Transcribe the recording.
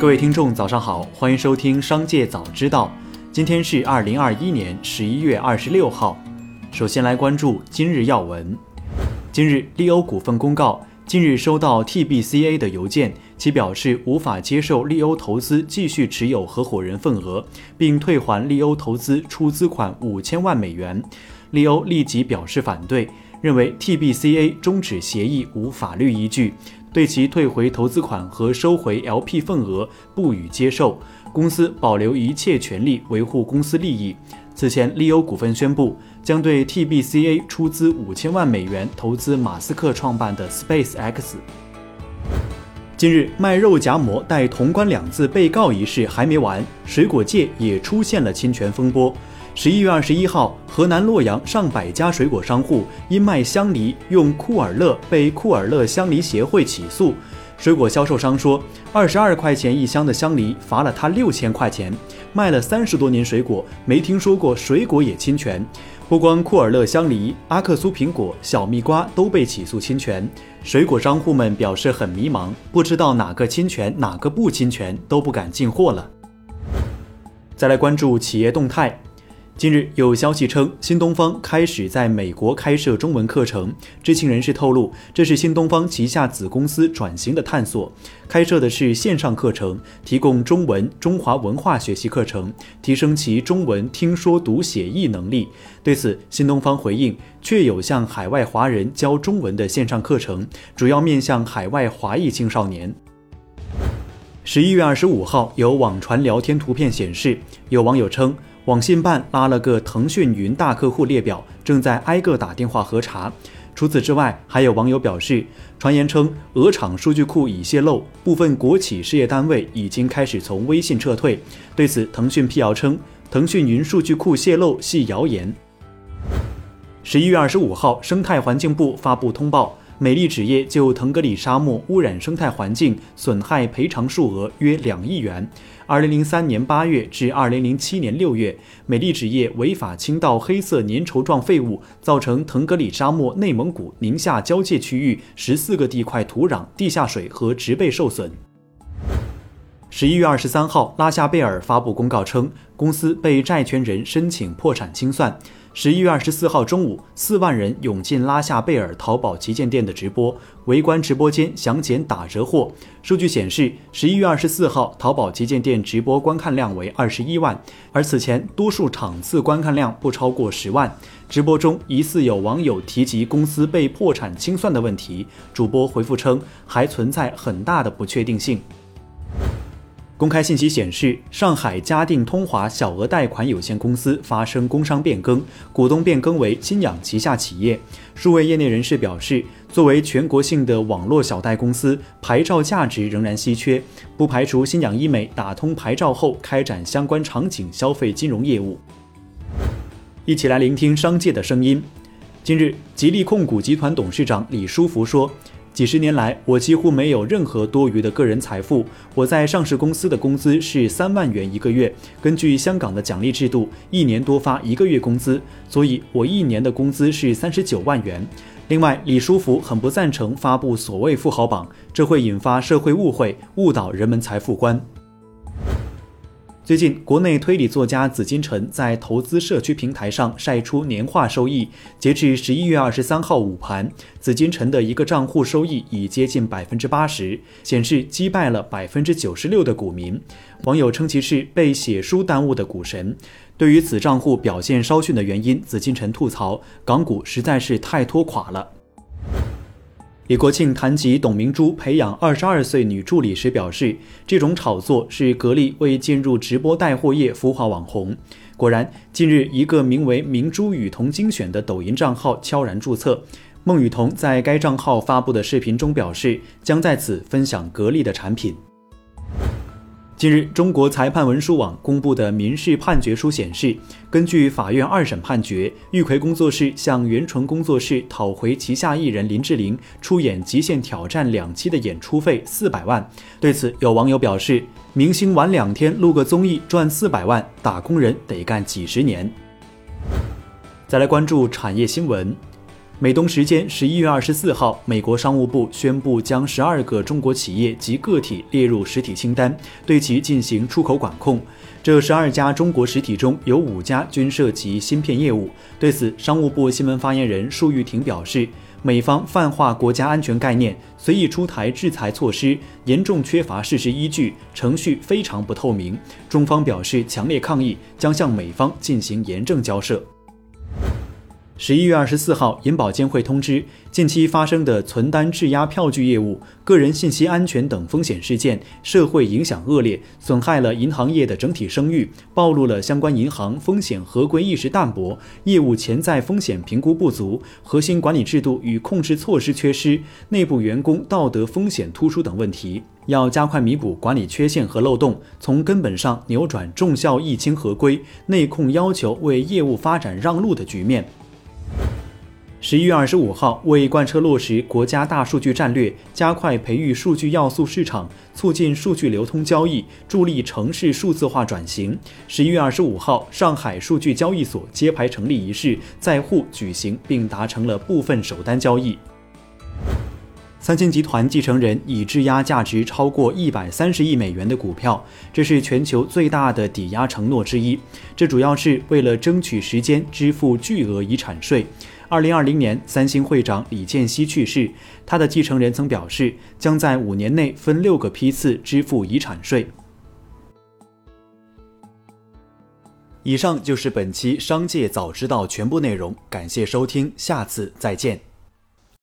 各位听众，早上好，欢迎收听《商界早知道》。今天是二零二一年十一月二十六号。首先来关注今日要闻。今日，利欧股份公告，近日收到 TBCA 的邮件，其表示无法接受利欧投资继续持有合伙人份额，并退还利欧投资出资款五千万美元。利欧立即表示反对，认为 TBCA 终止协议无法律依据。对其退回投资款和收回 LP 份额不予接受，公司保留一切权利维护公司利益。此前，利欧股份宣布将对 TBCA 出资五千万美元投资马斯克创办的 SpaceX。近日，卖肉夹馍带“潼关”两字被告一事还没完，水果界也出现了侵权风波。十一月二十一号，河南洛阳上百家水果商户因卖香梨用库尔勒被库尔勒香梨协会起诉。水果销售商说，二十二块钱一箱的香梨罚了他六千块钱。卖了三十多年水果，没听说过水果也侵权。不光库尔勒香梨、阿克苏苹果、小蜜瓜都被起诉侵权，水果商户们表示很迷茫，不知道哪个侵权，哪个不侵权，都不敢进货了。再来关注企业动态。近日有消息称，新东方开始在美国开设中文课程。知情人士透露，这是新东方旗下子公司转型的探索，开设的是线上课程，提供中文、中华文化学习课程，提升其中文听说读写译能力。对此，新东方回应，确有向海外华人教中文的线上课程，主要面向海外华裔青少年。十一月二十五号，有网传聊天图片显示，有网友称。网信办拉了个腾讯云大客户列表，正在挨个打电话核查。除此之外，还有网友表示，传言称鹅厂数据库已泄露，部分国企事业单位已经开始从微信撤退。对此，腾讯辟谣称，腾讯云数据库泄露系谣言。十一月二十五号，生态环境部发布通报。美丽纸业就腾格里沙漠污染生态环境损害赔偿数额约两亿元。二零零三年八月至二零零七年六月，美丽纸业违法倾倒黑色粘稠状废物，造成腾格里沙漠内蒙古宁夏交界区域十四个地块土壤、地下水和植被受损。十一月二十三号，拉夏贝尔发布公告称，公司被债权人申请破产清算。十一月二十四号中午，四万人涌进拉夏贝尔淘宝旗舰店的直播，围观直播间想捡打折货。数据显示，十一月二十四号淘宝旗舰店直播观看量为二十一万，而此前多数场次观看量不超过十万。直播中疑似有网友提及公司被破产清算的问题，主播回复称还存在很大的不确定性。公开信息显示，上海嘉定通华小额贷款有限公司发生工商变更，股东变更为新氧旗下企业。数位业内人士表示，作为全国性的网络小贷公司，牌照价值仍然稀缺，不排除新氧医美打通牌照后开展相关场景消费金融业务。一起来聆听商界的声音。近日，吉利控股集团董事长李书福说。几十年来，我几乎没有任何多余的个人财富。我在上市公司的工资是三万元一个月，根据香港的奖励制度，一年多发一个月工资，所以我一年的工资是三十九万元。另外，李书福很不赞成发布所谓富豪榜，这会引发社会误会，误导人们财富观。最近，国内推理作家紫金陈在投资社区平台上晒出年化收益。截至十一月二十三号午盘，紫金陈的一个账户收益已接近百分之八十，显示击败了百分之九十六的股民。网友称其是被写书耽误的股神。对于此账户表现稍逊的原因，紫金陈吐槽：港股实在是太拖垮了。李国庆谈及董明珠培养二十二岁女助理时表示，这种炒作是格力为进入直播带货业孵化网红。果然，近日一个名为“明珠雨桐精选”的抖音账号悄然注册，孟雨桐在该账号发布的视频中表示，将在此分享格力的产品。近日，中国裁判文书网公布的民事判决书显示，根据法院二审判决，玉葵工作室向元淳工作室讨回旗下艺人林志玲出演《极限挑战》两期的演出费四百万。对此，有网友表示：“明星晚两天录个综艺赚四百万，打工人得干几十年。”再来关注产业新闻。美东时间十一月二十四号，美国商务部宣布将十二个中国企业及个体列入实体清单，对其进行出口管控。这十二家中国实体中有五家均涉及芯片业务。对此，商务部新闻发言人束玉婷表示，美方泛化国家安全概念，随意出台制裁措施，严重缺乏事实依据，程序非常不透明。中方表示强烈抗议，将向美方进行严正交涉。十一月二十四号，银保监会通知，近期发生的存单质押票据业务、个人信息安全等风险事件，社会影响恶劣，损害了银行业的整体声誉，暴露了相关银行风险合规意识淡薄、业务潜在风险评估不足、核心管理制度与控制措施缺失、内部员工道德风险突出等问题，要加快弥补管理缺陷和漏洞，从根本上扭转重效益轻合规、内控要求为业务发展让路的局面。十一月二十五号，为贯彻落实国家大数据战略，加快培育数据要素市场，促进数据流通交易，助力城市数字化转型。十一月二十五号，上海数据交易所揭牌成立仪式在沪举行，并达成了部分首单交易。三星集团继承人已质押价值超过一百三十亿美元的股票，这是全球最大的抵押承诺之一。这主要是为了争取时间支付巨额遗产税。二零二零年，三星会长李健熙去世，他的继承人曾表示，将在五年内分六个批次支付遗产税。以上就是本期《商界早知道》全部内容，感谢收听，下次再见。